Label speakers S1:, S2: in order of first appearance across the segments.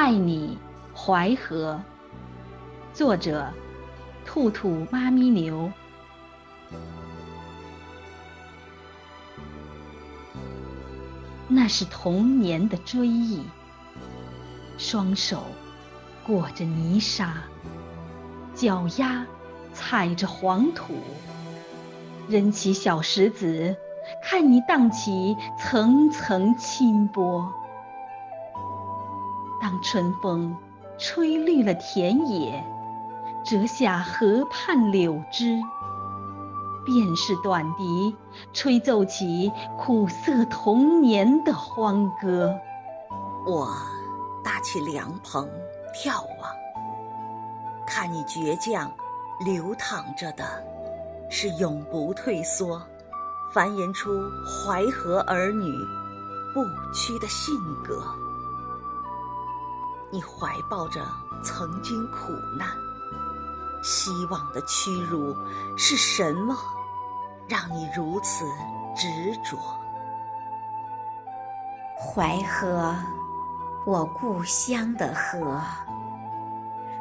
S1: 爱你，淮河。作者：兔兔妈咪牛。那是童年的追忆，双手裹着泥沙，脚丫踩着黄土，扔起小石子，看你荡起层层清波。当春风吹绿了田野，折下河畔柳枝。便是短笛吹奏起苦涩童年的欢歌。
S2: 我搭起凉棚眺望，看你倔强流淌着的，是永不退缩、繁衍出淮河儿女不屈的性格。你怀抱着曾经苦难、希望的屈辱，是什么？让你如此执着，
S3: 淮河，我故乡的河，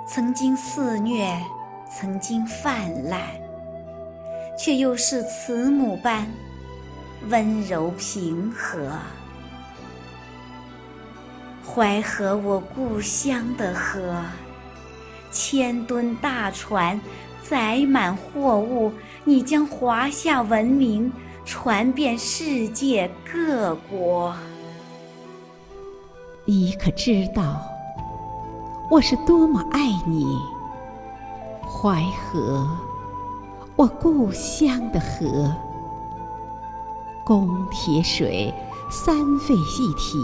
S3: 曾经肆虐，曾经泛滥，却又是慈母般温柔平和。淮河，我故乡的河，千吨大船。载满货物，你将华夏文明传遍世界各国。
S4: 你可知道，我是多么爱你，淮河，我故乡的河。公铁水，三费一体，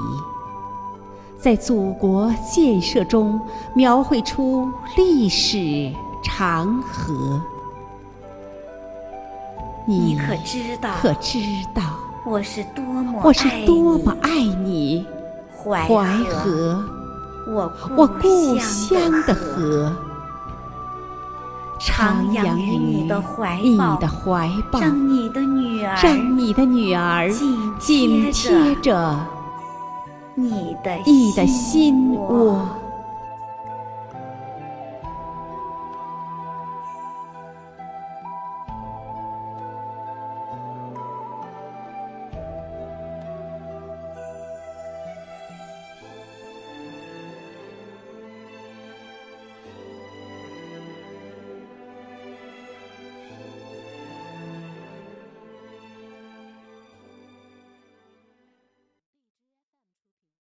S4: 在祖国建设中描绘出历史。长河，
S3: 你可知道？
S4: 可知道？
S3: 我是多么
S4: 我是多么爱你，
S3: 淮
S4: 河，
S3: 我
S4: 我故乡的河，
S3: 徜徉于你的怀
S4: 抱，
S3: 让你的女儿，
S4: 让你的女儿紧贴着
S3: 你的
S4: 你的心窝。